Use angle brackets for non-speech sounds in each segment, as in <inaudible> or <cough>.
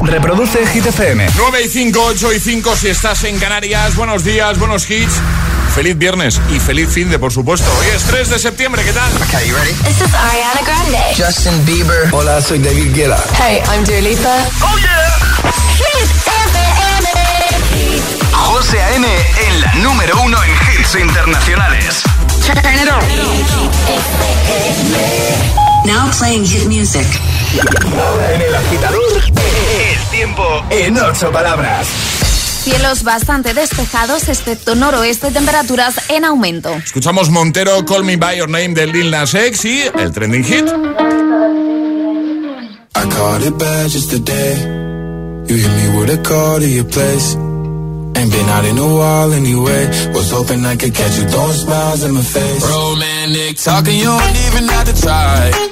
Reproduce Hit FM. 9 y 5, 8 y 5 si estás en Canarias. Buenos días, buenos hits. Feliz viernes y feliz fin de, por supuesto. Hoy es 3 de septiembre, ¿qué tal? Okay, you ready? This is Ariana Grande. Justin Bieber. Hola, soy David Guetta. Hey, I'm Dua Lipa. Oh yeah. Hit FM. José A.M. en la número uno en hits internacionales. Turn it on. Now playing hit music. En el agitador, el tiempo en ocho palabras. Cielos bastante despejados, excepto noroeste, temperaturas en aumento. Escuchamos Montero, Call Me By Your Name de Lil Nas X y el trending hit. I caught it bad just today. You hit me with a call to your place. Ain't been out in a while anyway. Was hoping I could catch you throwing smiles in my face. Romantic talking, you don't even have to try.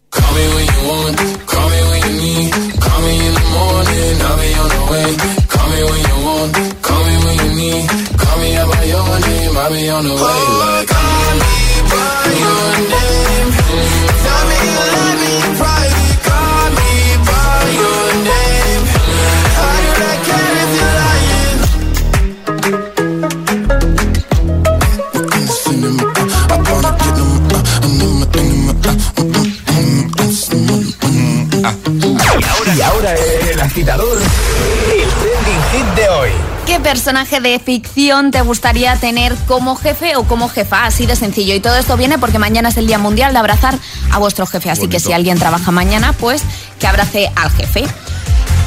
Call me when you want, call me when you need. Call me in the morning, I'll be on the way. Call me when you want, call me when you need. Call me by your name, I'll be on the way. Like, call me by your name. Tell me love me El agitador, el trending hit de hoy. ¿Qué personaje de ficción te gustaría tener como jefe o como jefa? Así de sencillo. Y todo esto viene porque mañana es el Día Mundial de abrazar a vuestro jefe. Así que si alguien trabaja mañana, pues que abrace al jefe.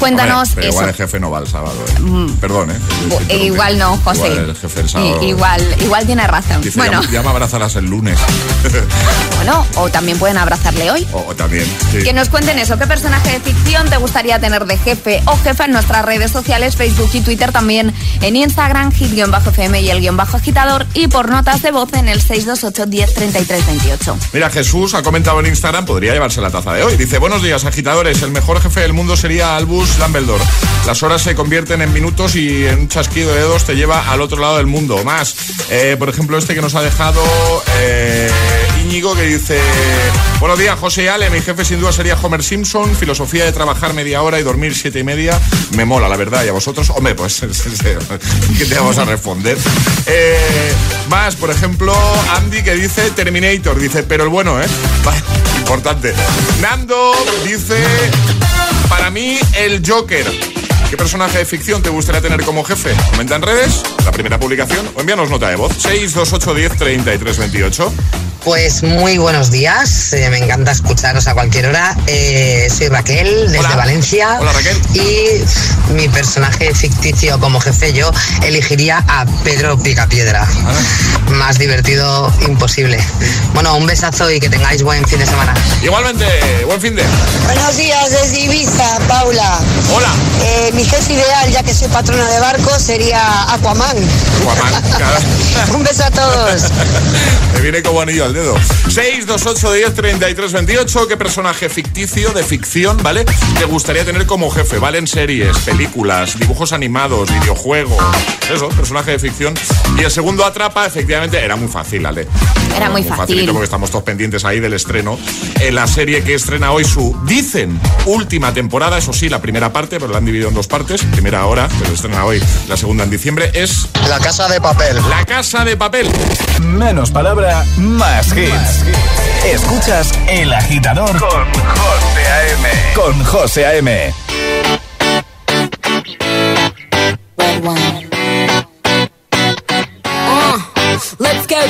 Cuéntanos Hombre, pero eso. igual el jefe no va el sábado. ¿eh? Perdón, ¿eh? Igual no, José. Igual el jefe el sábado. I- igual, igual tiene razón. Dice, bueno, ya, ya me abrazarás el lunes. <laughs> bueno, o también pueden abrazarle hoy. o, o también. sí. Que nos cuenten eso, qué personaje de ficción te gustaría tener de jefe o jefa en nuestras redes sociales, Facebook y Twitter, también en Instagram, hit-fm y el guion bajo agitador y por notas de voz en el 628 10 33 28. Mira, Jesús ha comentado en Instagram, podría llevarse la taza de hoy. Dice, buenos días, agitadores. El mejor jefe del mundo sería Albus Dumbledore. Las horas se convierten en minutos y en un chasquido de dedos te lleva al otro lado del mundo. Más, eh, por ejemplo, este que nos ha dejado eh, Íñigo, que dice, buenos días, José y Ale. Mi jefe sin duda sería Homer Simpson. Filosofía de trabajar media hora y dormir siete y media. Me mola, la verdad. Y a vosotros, hombre, pues, <laughs> ¿qué te vamos a responder? Eh, más, por ejemplo, Andy que dice Terminator. Dice, pero el bueno, ¿eh? <laughs> Importante. Nando dice, para mí, el Joker. ¿Qué personaje de ficción te gustaría tener como jefe? Comenta en redes, la primera publicación, o envíanos nota de voz. 628 10 33 28. Pues muy buenos días, eh, me encanta escucharos a cualquier hora. Eh, soy Raquel desde Hola. Valencia Hola, Raquel. y mi personaje ficticio como jefe yo elegiría a Pedro Picapiedra. Ah. Más divertido imposible. Bueno, un besazo y que tengáis buen fin de semana. Igualmente, buen fin de. Buenos días desde Ibiza, Paula. Hola. Eh, mi jefe ideal, ya que soy patrona de barco, sería Aquaman. Guamán. Cada- <laughs> Un beso a todos. <laughs> Me viene como anillo al dedo. 628 10 33 28. ¿Qué personaje ficticio, de ficción, ¿vale? Te gustaría tener como jefe, ¿vale? En series, películas, dibujos animados, videojuegos. Eso, personaje de ficción. Y el segundo atrapa, efectivamente, era muy fácil, Ale. Era muy, fácil. porque estamos todos pendientes ahí del estreno. En la serie que estrena hoy su, dicen, última temporada, eso sí, la primera parte, pero la han dividido en dos partes. Primera hora, pero estrena hoy la segunda en diciembre, es La casa de papel. La Casa de Papel. Menos palabra, más hits. Escuchas El Agitador con José A.M. Con José A.M.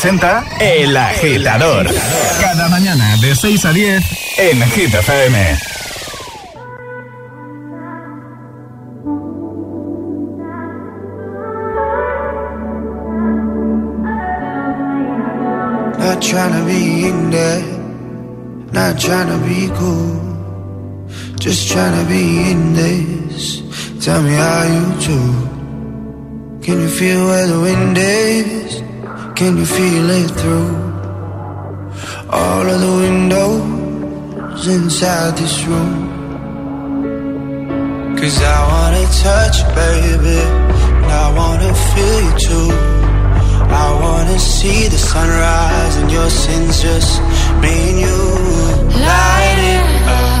Presenta El Agitador. Cada mañana de 6 a 10 en Hit FM. Not trying to be in there, not trying to be cool. Just trying to be in this. Tell me how you do. Can you feel where the wind is? Can you feel it through all of the windows inside this room? Cause I wanna touch you, baby. And I wanna feel you too. I wanna see the sunrise and your sins just me and you. Light it up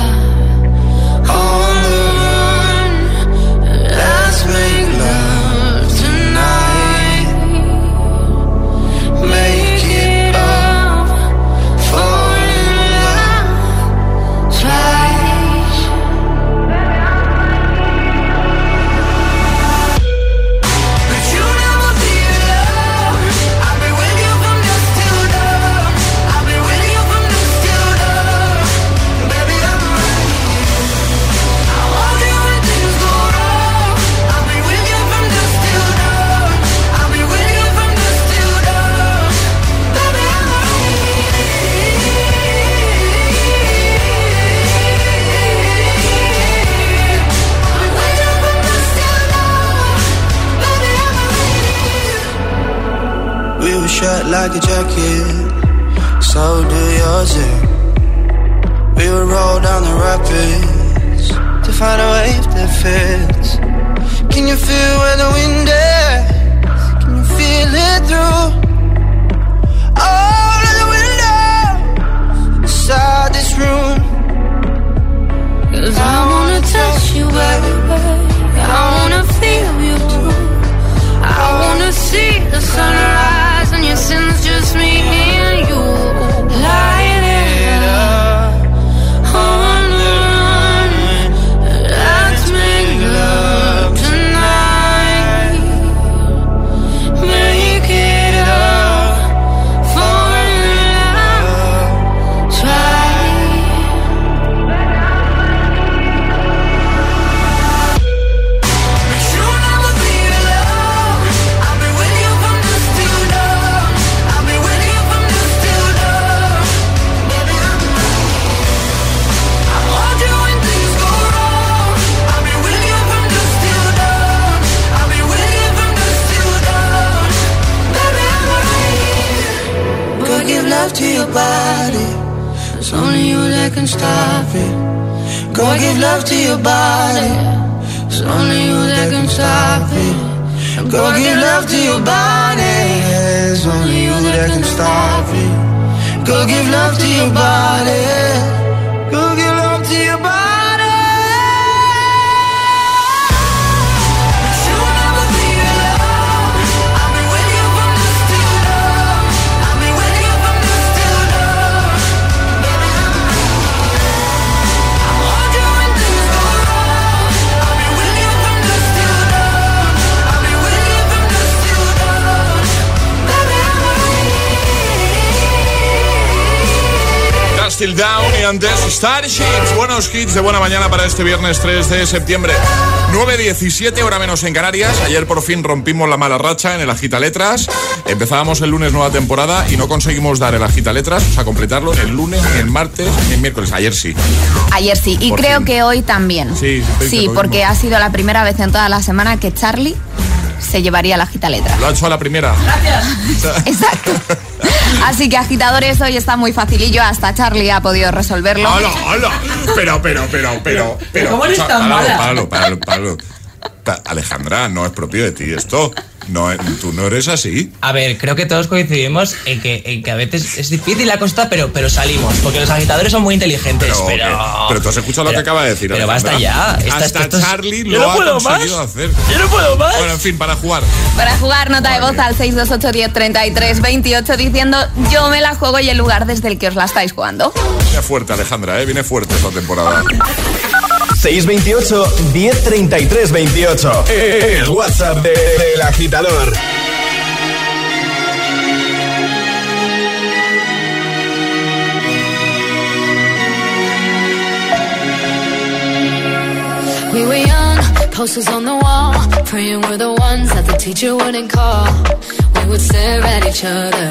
like a jacket. So do yours. Yeah. We would roll down the rapids to find a wave that fits. Can you feel where the wind is? Can you feel it through Still Down y antes Starships. Buenos hits de buena mañana para este viernes 3 de septiembre. 9.17, hora menos en Canarias. Ayer por fin rompimos la mala racha en el Agita Letras. Empezábamos el lunes nueva temporada y no conseguimos dar el Agita Letras, o sea, completarlo ni el lunes, ni el martes, ni el miércoles. Ayer sí. Ayer sí, y Por creo fin. que hoy también. Sí, Sí, lo porque ha sido la primera vez en toda la semana que Charlie se llevaría la gita letra. Lo ha hecho a la primera. <laughs> Exacto. Así que agitadores hoy está muy facilillo, hasta Charlie ha podido resolverlo. ¡Hala, hala! Pero, pero, pero, pero, pero. ¿Cómo eres tan mala? páralo, páralo. Ta- Alejandra, no es propio de ti esto. No, tú no eres así. A ver, creo que todos coincidimos en que, en que a veces es difícil la costa, pero, pero salimos. Porque los agitadores son muy inteligentes. Pero, Pero, que- pero tú has escuchado lo que acaba de decir. Pero Alejandra. basta ya. Esta- Hasta esto Charlie lo no ha puedo conseguido más. hacer. Yo no puedo más. Bueno, en fin, para jugar. Para jugar, nota de voz al 628 10 33 28 diciendo yo me la juego y el lugar desde el que os la estáis jugando. Viene fuerte, Alejandra, ¿eh? Viene fuerte esta temporada. 628 1033 28. El WhatsApp de- del agitador. We were young, posters on the wall, praying we're the ones that the teacher wouldn't call. We would stare at each other,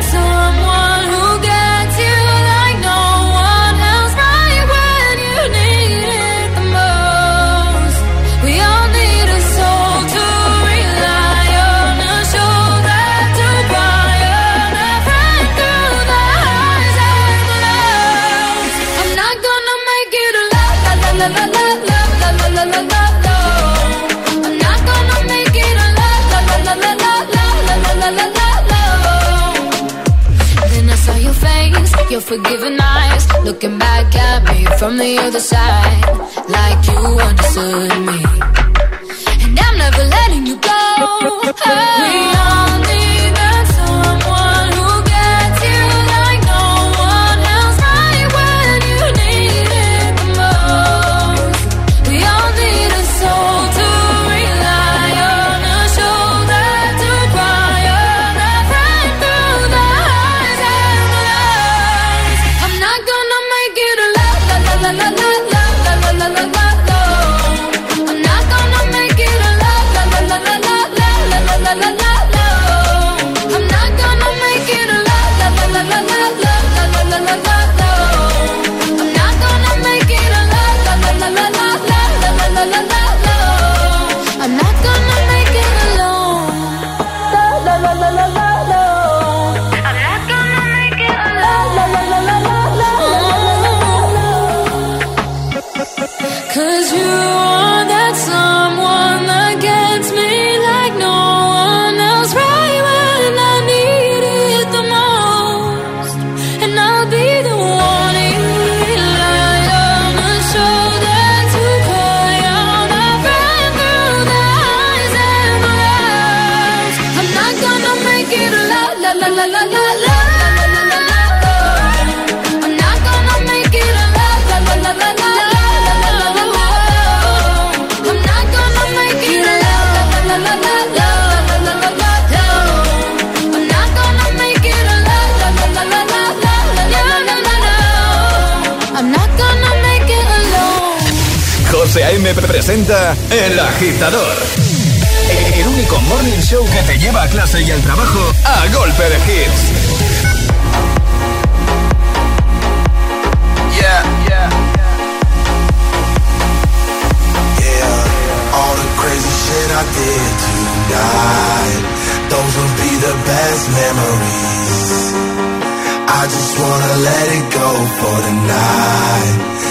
good. Presenta El Agitador. El único morning show que te lleva a clase y al trabajo a golpe de hits. Yeah, yeah. Yeah, all the crazy shit I did tonight. Those will be the best memories. I just wanna let it go for the night.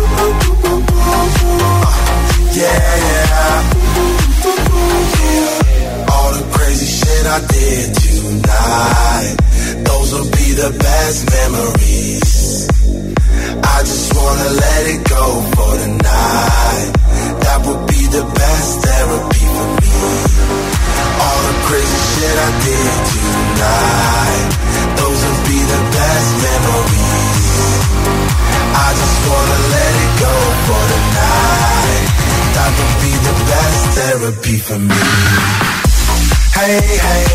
I did tonight. Those will be the best memories. Hey, hey.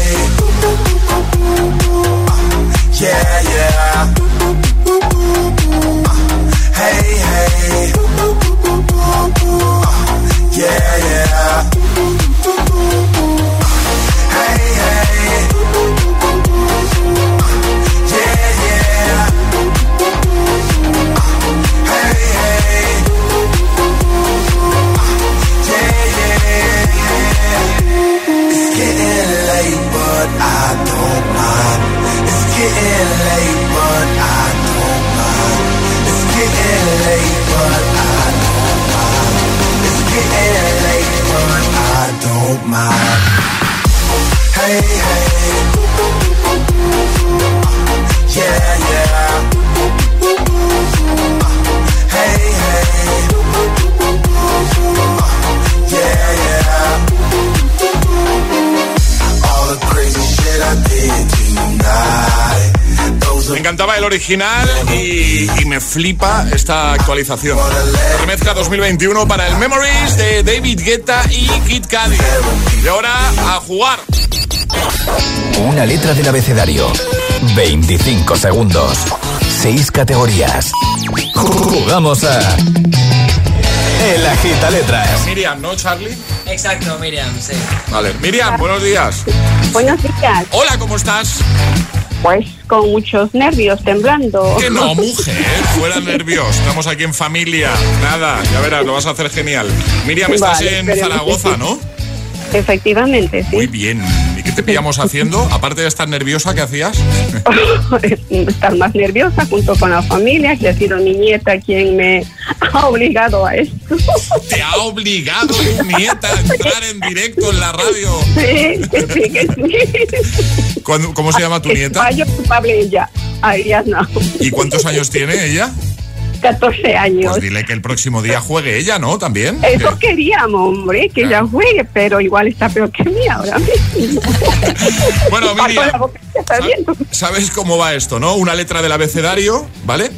Original y, y me flipa esta actualización. Remezcla 2021 para el Memories de David Guetta y Kid Cudi. Y ahora a jugar. Una letra del abecedario. 25 segundos. 6 categorías. Jugamos a. El Agita Letras. Miriam, ¿no, Charlie? Exacto, Miriam, sí. Vale. Miriam, buenos días. Buenos días. Hola, ¿cómo estás? Pues con muchos nervios, temblando. Que no, <laughs> mujer, fuera nervios. Estamos aquí en familia. Nada, ya verás, lo vas a hacer genial. Miriam, estás Vale, en Zaragoza, sí. ¿no? Efectivamente, sí. Muy bien. ¿Y qué te pillamos haciendo? <laughs> Aparte de estar nerviosa, ¿qué hacías? <laughs> Estar más nerviosa junto con la familia, que ha sido mi nieta quien me ha obligado a esto. <laughs> Te ha obligado tu nieta a entrar en directo en la radio. Sí, que sí, que sí. ¿Cuándo- ¿Cómo se llama tu nieta? Fallo culpable ella. Ariana, ¿Y cuántos años tiene ella? 14 años. Pues dile que el próximo día juegue ella, ¿no? También. Eso Que- queríamos, hombre, que ella juegue, pero igual está peor que mí ahora mismo. <laughs> Bueno, Miriam. ¿sabes cómo va esto, no? Una letra del abecedario, ¿vale?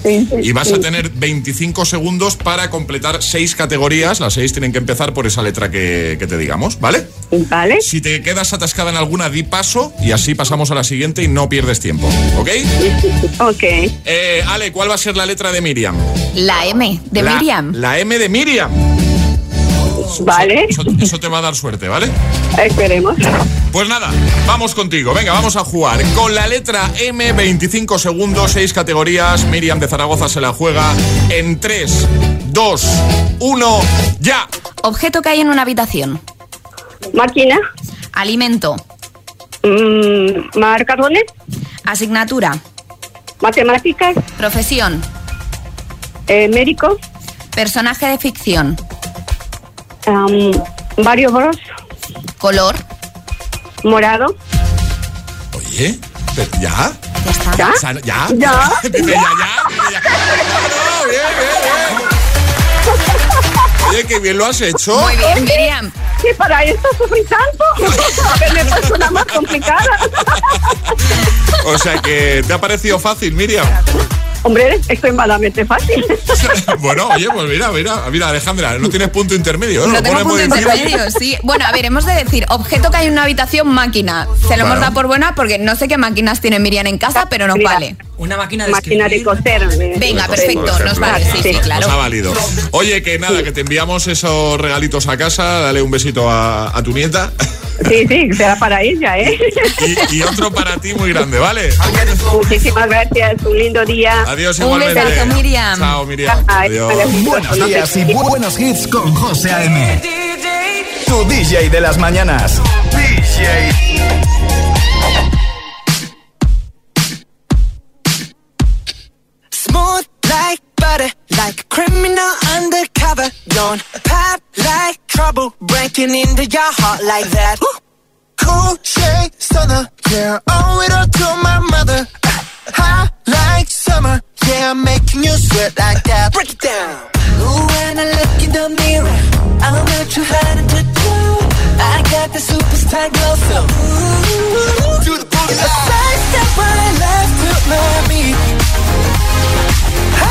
Y vas a sí. tener 25 segundos para completar seis categorías. Las seis tienen que empezar por esa letra que, que te digamos, ¿vale? Vale. Si te quedas atascada en alguna, di paso y así pasamos a la siguiente y no pierdes tiempo, ¿ok? <laughs> Ok. Eh, Ale, ¿cuál va a ser la letra de Miriam? La M de La- Miriam. La M de Miriam. Vale. Eso, eso te va a dar suerte, ¿vale? Esperemos. Pues nada, vamos contigo. Venga, vamos a jugar. Con la letra M, 25 segundos, 6 categorías. Miriam de Zaragoza se la juega en 3, 2, 1, ya. Objeto que hay en una habitación. Máquina. Alimento. Mm, marcadores. Asignatura. Matemáticas. Profesión. Eh, médico. Personaje de ficción. am, Mario Bros. Color. Morado. Oye, pero ¿ya? Ya está. ¿Ya? O sea, <laughs> ¿Ya? Ya. Ya, bien, bien, bien. <laughs> Oye, qué bien lo has hecho. Muy bien, Miriam. Que para esto sufrí tanto. A ver, me persona más complicada. O sea que te ha parecido fácil, Miriam. Hombre, esto es malamente fácil. <laughs> Bueno, oye, pues mira, mira, mira, Alejandra, no tienes punto intermedio. ¿eh? No Lo tengo ponemos punto intermedio, sí. Bueno, a ver, hemos de decir, objeto que hay en una habitación, máquina. Se lo hemos dado por buena porque no sé qué máquinas tiene Miriam en casa, pero nos Mira. vale. Una máquina de Máquina de coser. eh, Venga, perfecto, nos vale, sí, sí, claro. Nos ha valido. Oye, que nada, que te enviamos esos regalitos a casa, dale un besito a, a tu nieta Sí, sí, será para ella, ¿eh? y, y otro para ti muy grande, ¿vale? Muchísimas gracias, un lindo día. Adiós Un igualmente. besazo, Miriam. Chao, Miriam. Ay, Adiós. adiós. Buenos días y bu- buenos hits con José A.M. Tu DJ de las mañanas. DJ. Smooth like butter, like a criminal undercover. Don't pop like trouble, breaking into your heart like that. Cool shade stunner, yeah, owe it all to my mother. Hot like summer, yeah, I'm making you sweat like that. Break it down. Ooh, when I look in the mirror, I'm not too hard to do. I got the superstar glow, so ooh, do the boogie. A side step right left to my beat. I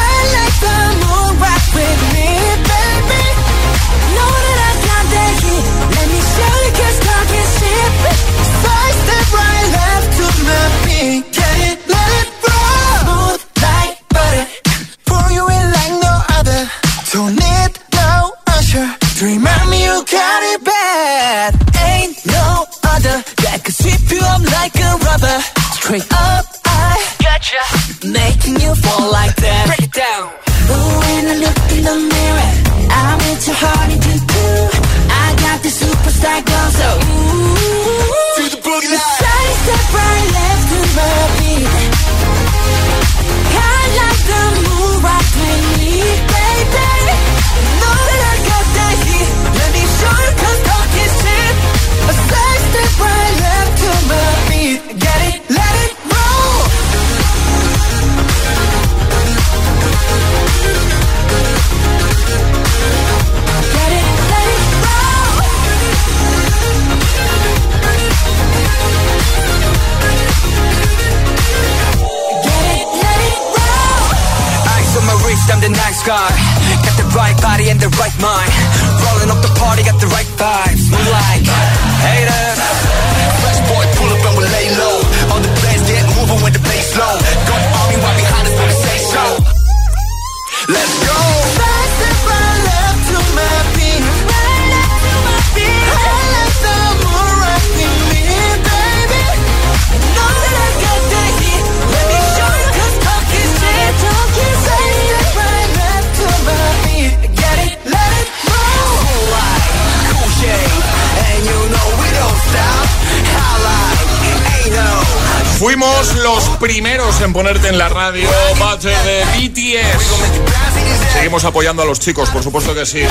los primeros en ponerte en la radio Bate de BTS. Seguimos apoyando a los chicos, por supuesto que sí.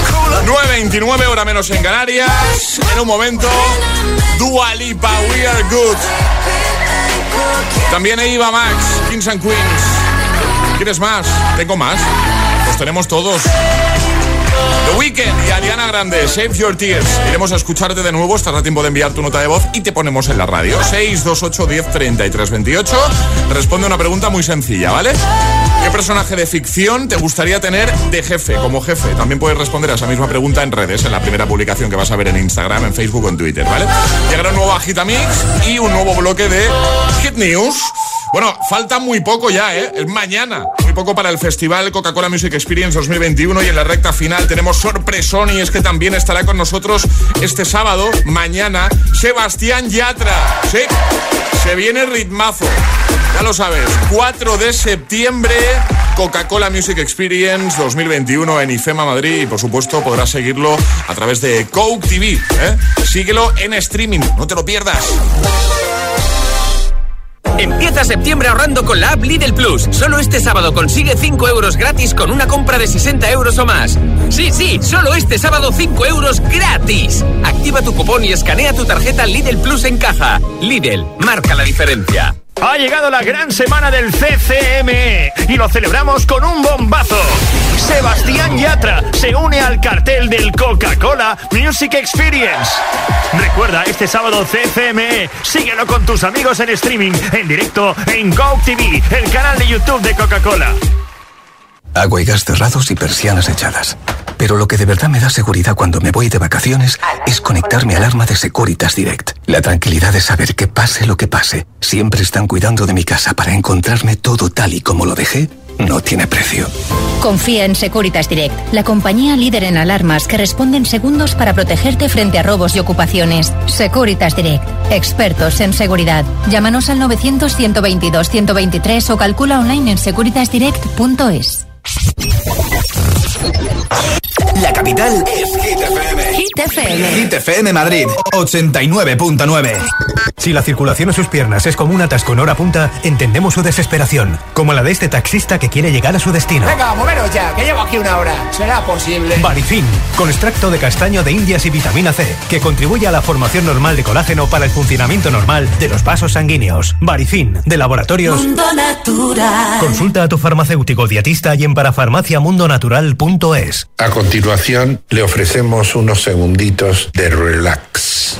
9.29, hora menos en Canarias. En un momento, Dua Lipa, We Are Good. También Eva Max, Kings and Queens. ¿Quieres más? ¿Tengo más? Pues tenemos todos. The Weeknd y Ariana Grande, Save Your Tears. Iremos a escucharte de nuevo, estará tiempo de enviar tu nota de voz y te ponemos en la radio. 628 10 33 28. Responde una pregunta muy sencilla, ¿vale? ¿Qué personaje de ficción te gustaría tener de jefe, como jefe? También puedes responder a esa misma pregunta en redes, en la primera publicación que vas a ver en Instagram, en Facebook o en Twitter, ¿vale? Llegará un nuevo Agitamix y un nuevo bloque de Hit News. Bueno, falta muy poco ya, ¿eh? Es mañana. Muy poco para el Festival Coca-Cola Music Experience 2021 y en la recta final tenemos sorpresón y es que también estará con nosotros este sábado, mañana, Sebastián Yatra. Sí, se viene ritmazo. Ya lo sabes, 4 de septiembre, Coca-Cola Music Experience 2021 en IFEMA Madrid y por supuesto podrás seguirlo a través de Coke TV. ¿eh? Síguelo en streaming, no te lo pierdas. Empieza septiembre ahorrando con la app Lidl Plus. Solo este sábado consigue 5 euros gratis con una compra de 60 euros o más. Sí, sí, solo este sábado 5 euros gratis. Activa tu cupón y escanea tu tarjeta Lidl Plus en caja. Lidl, marca la diferencia. Ha llegado la gran semana del CCME y lo celebramos con un bombazo. Sebastián Yatra se une al cartel del Coca-Cola Music Experience. Recuerda, este sábado CCME, síguelo con tus amigos en streaming, en directo en Go TV, el canal de YouTube de Coca-Cola. Agua y gas cerrados y persianas echadas. Pero lo que de verdad me da seguridad cuando me voy de vacaciones es conectar mi alarma de Securitas Direct. La tranquilidad de saber que pase lo que pase, siempre están cuidando de mi casa para encontrarme todo tal y como lo dejé, no tiene precio. Confía en Securitas Direct, la compañía líder en alarmas que responde en segundos para protegerte frente a robos y ocupaciones. Securitas Direct, expertos en seguridad. Llámanos al 900-122-123 o calcula online en securitasdirect.es. La capital es Hit FM. Hit FM. Hit FM Madrid, 89.9. Si la circulación a sus piernas es como un atasco en hora punta, entendemos su desesperación, como la de este taxista que quiere llegar a su destino. Venga, moveros ya, que llevo aquí una hora. ¿Será posible? Barifin, con extracto de castaño de indias y vitamina C, que contribuye a la formación normal de colágeno para el funcionamiento normal de los vasos sanguíneos. Barifin, de laboratorios. Mundo Natural. Consulta a tu farmacéutico dietista y en parafarmaciamundonatural.es. A continuación, le ofrecemos unos segunditos de relax.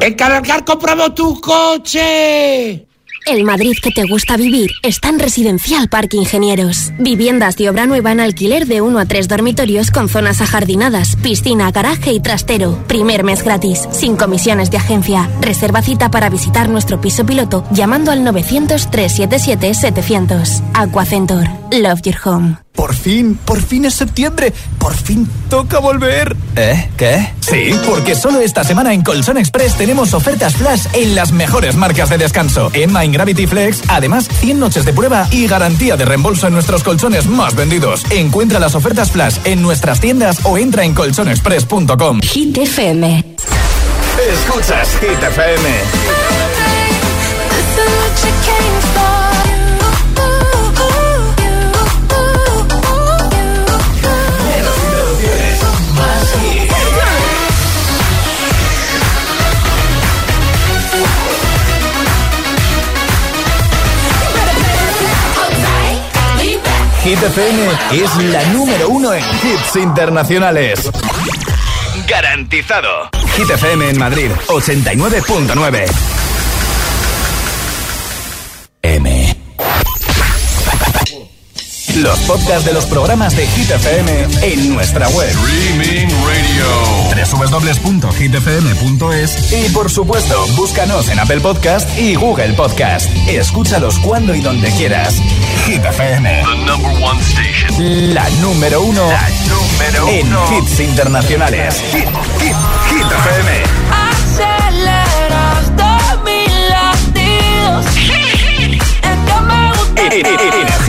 ¡En Cargar compramos tu coche! El Madrid que te gusta vivir está en Residencial Parque Ingenieros. Viviendas de obra nueva en alquiler de 1 a 3 dormitorios con zonas ajardinadas, piscina, garaje y trastero. Primer mes gratis, sin comisiones de agencia. Reserva cita para visitar nuestro piso piloto llamando al 900-377-700. Aquacentor. Love your home. Por fin, por fin es septiembre. Por fin toca volver. ¿Eh? ¿Qué? Sí, porque solo esta semana en Colson Express tenemos ofertas flash en las mejores marcas de descanso. Emma en Gravity Flex, además 100 noches de prueba y garantía de reembolso en nuestros colchones más vendidos. Encuentra las ofertas flash en nuestras tiendas o entra en colchonexpress.com. Hit FM. Escuchas Hit FM. Hit FM es la número uno en hits internacionales. Garantizado. Hit FM en Madrid, 89.9. Los podcasts de los programas de Hit FM en nuestra web. Streaming Radio. www.hitfm.es y por supuesto, búscanos en Apple Podcast y Google Podcast. Escúchalos cuando y donde quieras. Hit FM. The number one station. La número uno, La número en uno. hits internacionales. Hit, hit, Hit FM. Aceleras mis latidos. Es que me gusta.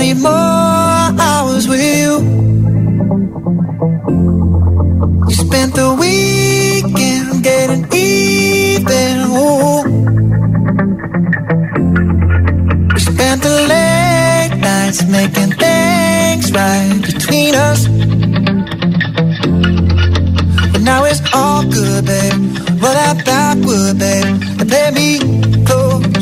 need more hours with you. We spent the weekend getting even. Ooh. We spent the late nights making things right between us. But now it's all good, babe. Roll that backward, babe, and play me close.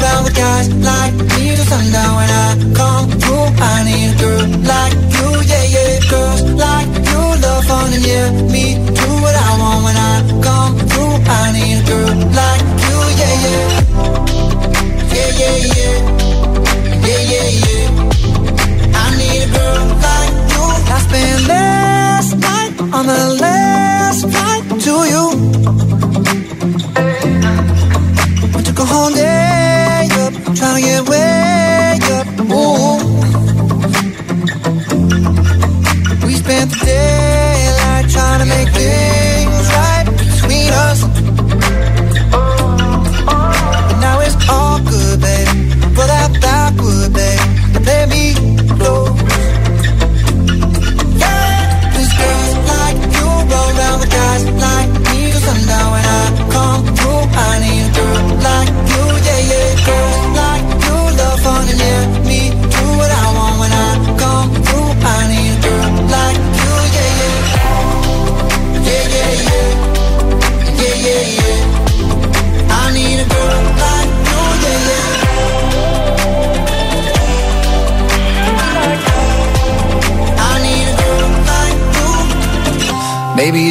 Around with guys like me till sundown when I come through. I need a girl like you, yeah, yeah. Girls like you love fun and yeah, me do what I want when I come through. I need a girl like you, yeah, yeah. Yeah, yeah, yeah. Yeah, yeah, yeah. I need a girl like you. I spent last night on the last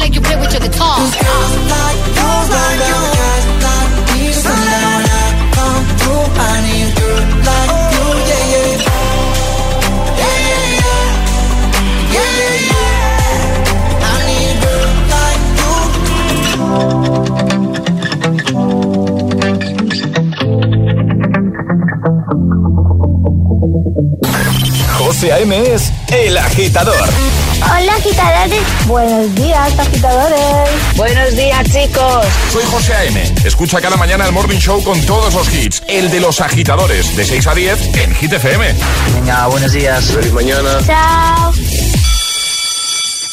like you with a girl. José A.M. es El Agitador. Hola agitadores. Buenos días agitadores. Buenos días chicos. Soy José A.M. Escucha cada mañana el Morning Show con todos los hits. El de los agitadores, de 6 a 10 en Hit FM. Venga, buenos días. Feliz mañana. Chao.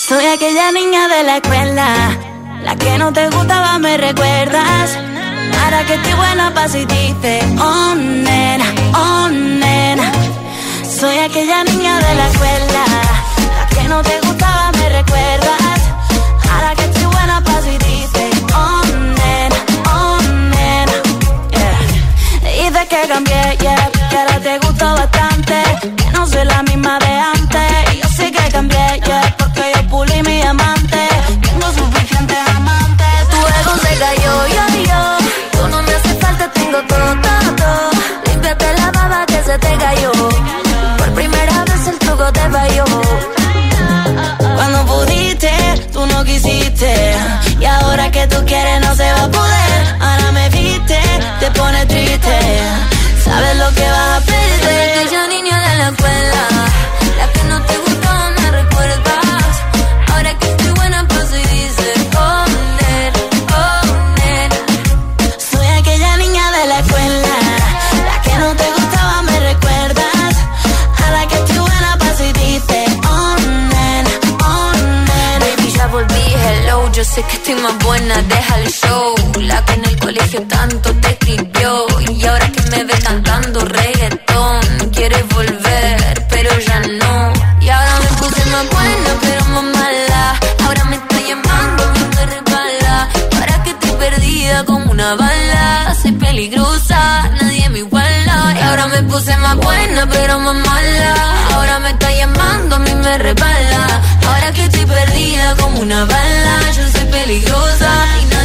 Soy aquella niña de la escuela, la que no te gustaba, me recuerdas. Ahora que estoy buena pa' si dices, oh nena, oh nena. Soy aquella niña de la escuela, la que no te gustaba, me recuerdas. Ahora que estoy buena pa' si dices, oh nena, oh nena. Yeah. Dices que cambié, yeah, que ahora te gusto bastante. Que no soy la misma de antes. Y yo sé que cambié, yeah, porque yo pulí mi amante. Tengo suficientes amantes. Tu ego se cayó, yo, yo. Tú no me hace falta, tengo todo, todo, todo. Límpiate la baba que se te cayó. Y ahora que tú quieres no se va a poder. Estoy más buena, deja el show. La que en el colegio tanto te escribió. Y ahora que me ve cantando reggaetón, quieres volver, pero ya no. Y ahora me puse más buena, pero más mala. Ahora me está llamando, me resbala. Ahora que estoy perdida como una bala. Soy peligrosa, nadie me iguala. Y ahora me puse más buena, pero más mala. Ahora me está me. Ahora que estoy perdida como una bala. Yo soy peligrosa y nadie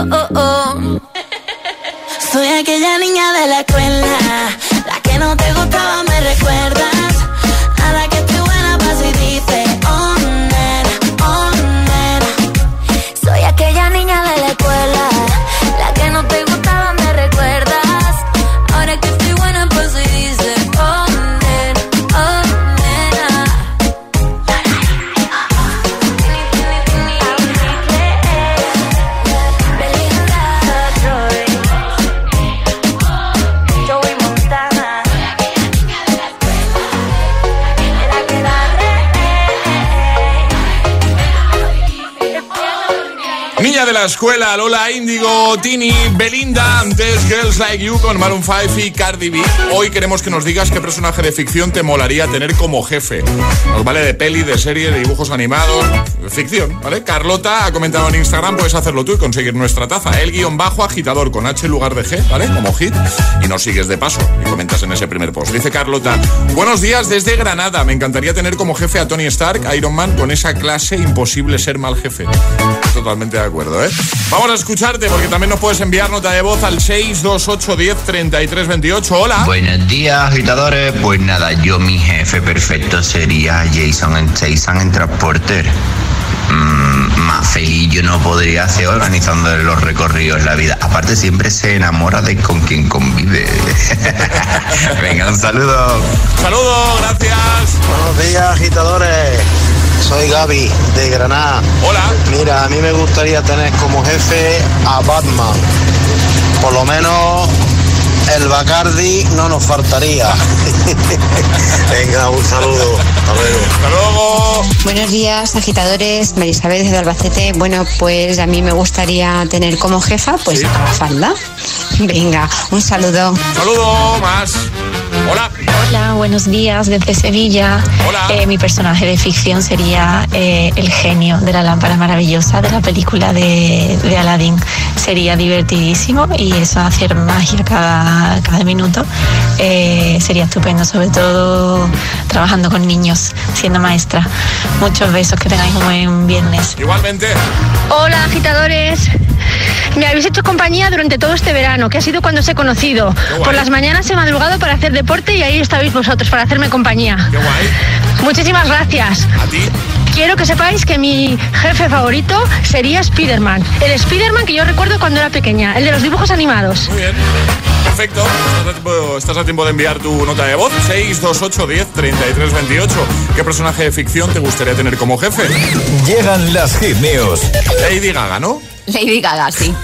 Oh, oh. <laughs> Soy aquella niña de la escuela, Меня De la escuela, Lola Índigo, Tini, Belinda, antes Girls Like You con Maroon 5 y Cardi B. Hoy queremos que nos digas qué personaje de ficción te molaría tener como jefe. Nos vale de peli, de serie, de dibujos animados, ficción, ¿vale? Carlota ha comentado en Instagram, puedes hacerlo tú y conseguir nuestra taza. El guion bajo agitador con H en lugar de G, ¿vale? Como hit. Y nos sigues de paso y comentas en ese primer post. Dice Carlota, buenos días desde Granada. Me encantaría tener como jefe a Tony Stark, Iron Man, con esa clase imposible ser mal jefe. Totalmente de acuerdo, ¿eh? Vamos a escucharte porque también nos puedes enviar nota de voz al 628 10 33 28. Hola. Buenos días, agitadores. Pues nada, yo mi jefe perfecto sería Jason Statham en Transporter. Mm, más feliz yo no podría hacer organizando los recorridos en la vida. Aparte siempre se enamora de con quien convive. <laughs> Venga, un saludo. Saludos, gracias. Buenos días, agitadores. Soy Gaby, de Granada. Hola. Mira, a mí me gustaría tener como jefe a Batman. Por lo menos el Bacardi no nos faltaría. <laughs> Venga, un saludo. Hasta luego. Hasta luego. Buenos días, agitadores. Marisabel desde Albacete. Bueno, pues a mí me gustaría tener como jefa, pues a Falda. Venga, un saludo. Saludo, más. Hola. Hola, buenos días desde Sevilla. Eh, mi personaje de ficción sería eh, el genio de la lámpara maravillosa de la película de, de Aladdin. Sería divertidísimo y eso, hacer magia cada, cada minuto, eh, sería estupendo, sobre todo trabajando con niños, siendo maestra. Muchos besos, que tengáis un buen viernes. Igualmente. Hola, agitadores. Me habéis hecho compañía durante todo este verano, que ha sido cuando os he conocido. Por las mañanas he madrugado para hacer deporte y ahí estabais vosotros para hacerme compañía. Qué guay. Muchísimas gracias. A ti. Quiero que sepáis que mi jefe favorito sería Spider-Man. El Spider-Man que yo recuerdo cuando era pequeña, el de los dibujos animados. Muy bien. Perfecto. Estás a tiempo, estás a tiempo de enviar tu nota de voz. 628 10 33 28. ¿Qué personaje de ficción te gustaría tener como jefe? Llegan las hit news. Lady Gaga, ¿no? Lady Gaga, sí.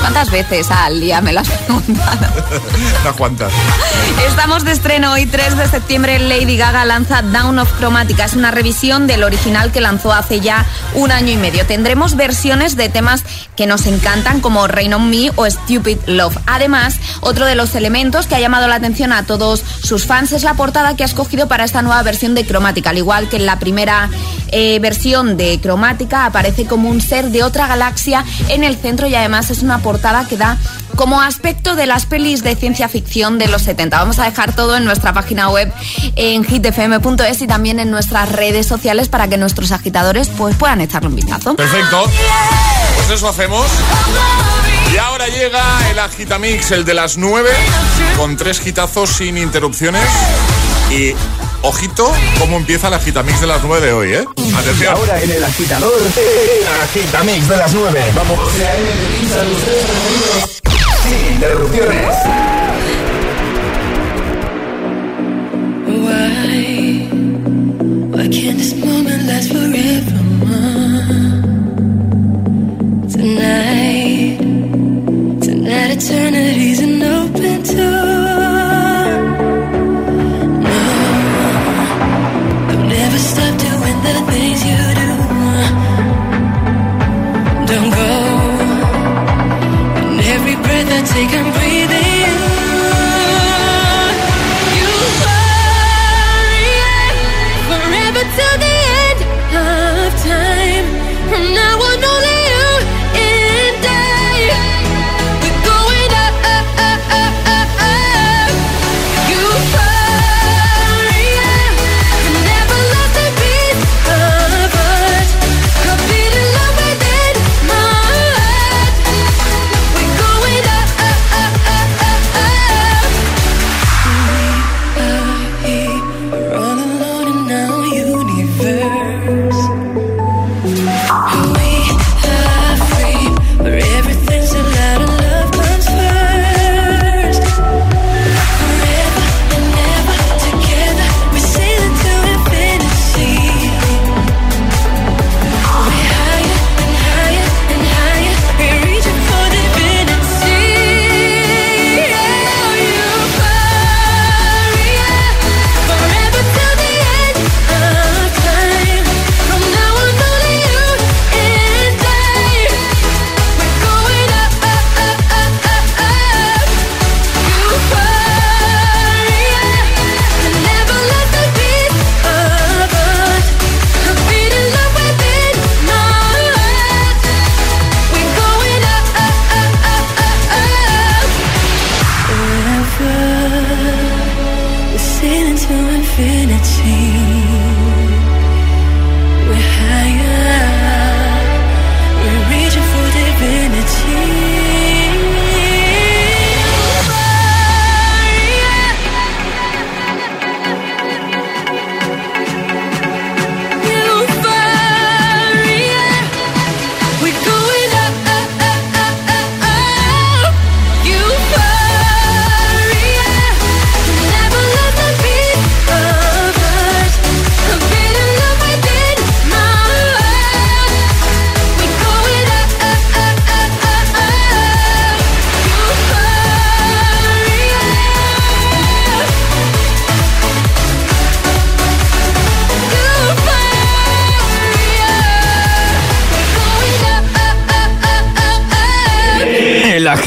¿Cuántas veces al día me lo has preguntado? <laughs> Unas cuantas. Estamos de estreno hoy, 3 de septiembre. Lady Gaga lanza Down of Chromatica. Es una revisión del original que lanzó hace ya un año y medio. Tendremos versiones de temas que nos encantan, como Rain on Me o Stupid Love. Además, otro de los elementos que ha llamado la atención a todos sus fans es la portada que ha escogido para esta nueva versión de Chromatica. Al igual que en la primera eh, versión de Chromatica, aparece como un ser de otra galaxia en el centro y además es una portada que da como aspecto de las pelis de ciencia ficción de los 70. Vamos a dejar todo en nuestra página web en hitfm.es y también en nuestras redes sociales para que nuestros agitadores pues, puedan echarle un vistazo. Perfecto. Pues eso hacemos. Y ahora llega el agitamix, el de las 9, con tres gitazos sin interrupciones. Y ojito cómo empieza el agitamix de las 9 de hoy, ¿eh? Atención. Ahora en el agitador, el agitamix de las 9. Vamos. Sin interrupciones. Why? Why can't this moment last forever?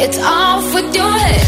It's off, with your doing.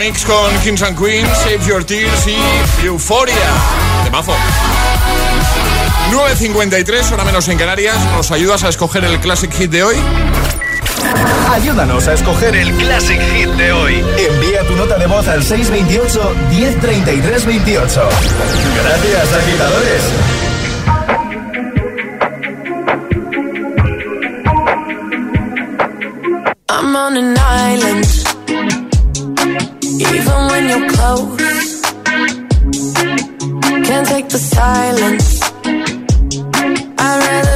Mix con Kings and Queens, Save Your Tears y Euphoria. De mazo. 9.53, hora menos en Canarias. ¿Nos ayudas a escoger el Classic Hit de hoy? Ayúdanos a escoger el Classic Hit de hoy. Envía tu nota de voz al 628 1033 28. Gracias, agitadores. I'm on an island. Even when you're close, can't take the silence. I'd rather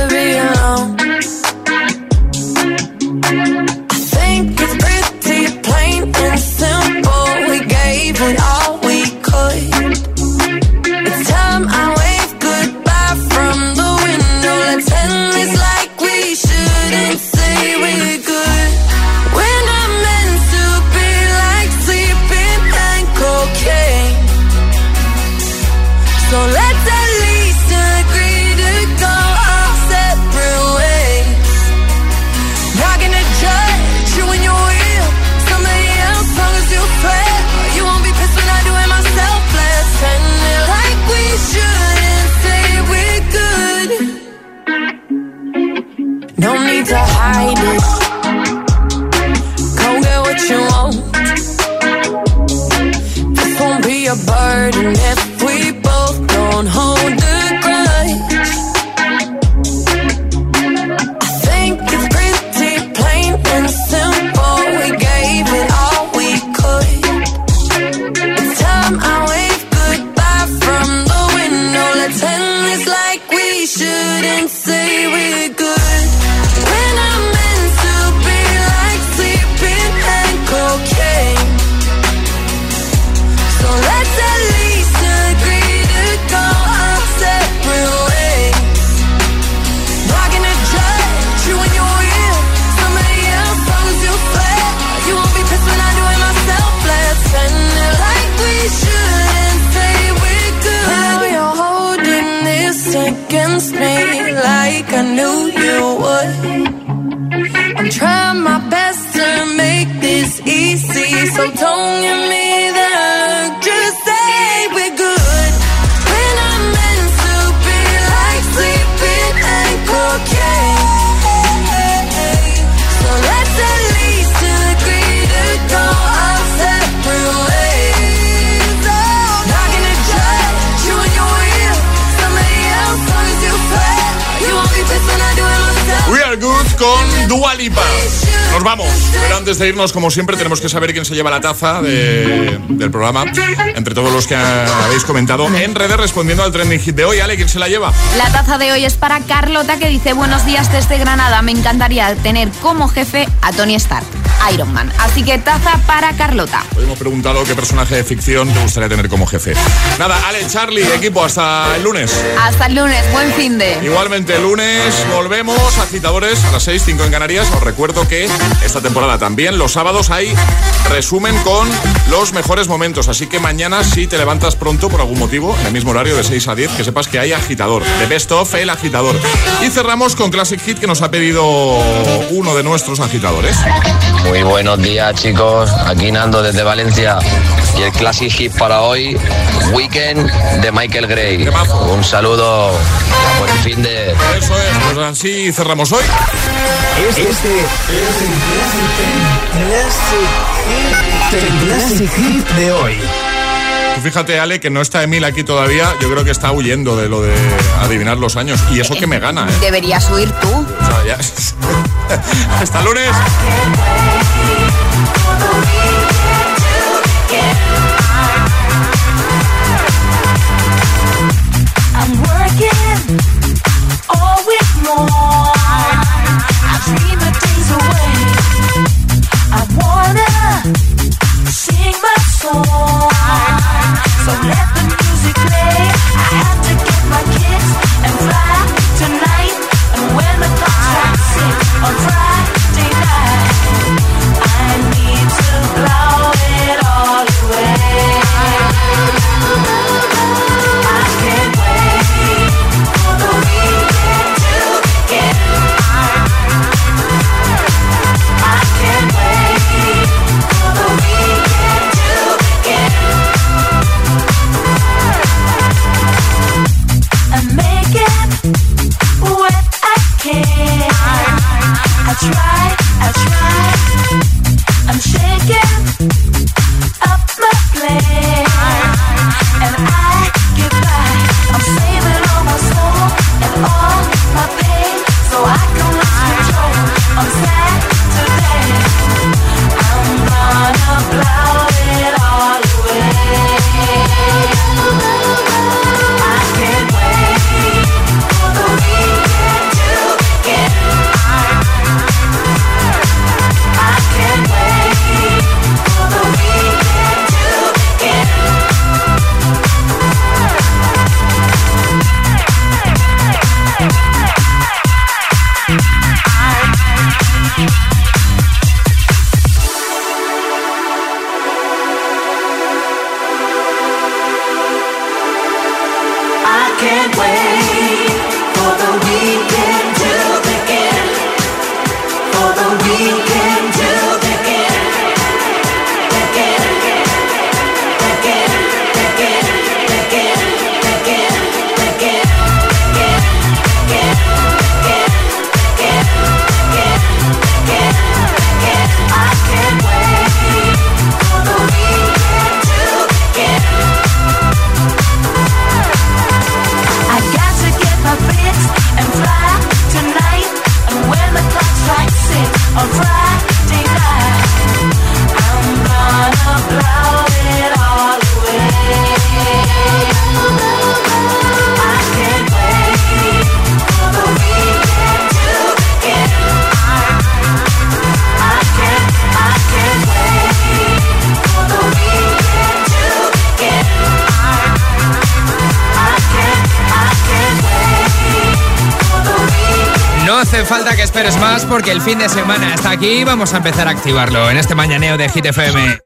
de irnos, como siempre, tenemos que saber quién se lleva la taza de- del programa. Entre todos los que habéis comentado en redes respondiendo al trending hit de hoy. Ale, ¿quién se la lleva? La taza de hoy es para Carlota que dice buenos días desde Granada. Me encantaría tener como jefe a Tony Stark, Iron Man. Así que taza para Carlota. Hoy hemos preguntado qué personaje de ficción te gustaría tener como jefe. Nada, Ale, Charlie, equipo, hasta el lunes. Hasta el lunes, buen fin de. Igualmente, el lunes volvemos, agitadores, a las 6, 5 en Canarias. Os recuerdo que esta temporada también, los sábados hay resumen con los mejores momentos. Así que mañana, si te levantas pronto por algún motivo, en el mismo horario de 6 a 10, que sepas que hay agitador. De Best of, el agitador. Y cerramos con Classic Hit que nos ha pedido uno de nuestros agitadores. Muy buenos días chicos, aquí Nando desde Valencia y el Classic Hit para hoy, Weekend de Michael Gray. Un saludo, buen fin de... Eso es, pues así cerramos hoy. Este, este es el Classic Hit de hoy. Tú fíjate, Ale, que no está Emil aquí todavía. Yo creo que está huyendo de lo de adivinar los años. Y eso que me gana, ¿eh? Deberías huir tú. O sea, ya. <laughs> Hasta lunes. I'm working all Friday night esperes más porque el fin de semana está aquí y vamos a empezar a activarlo en este mañaneo de Hit FM.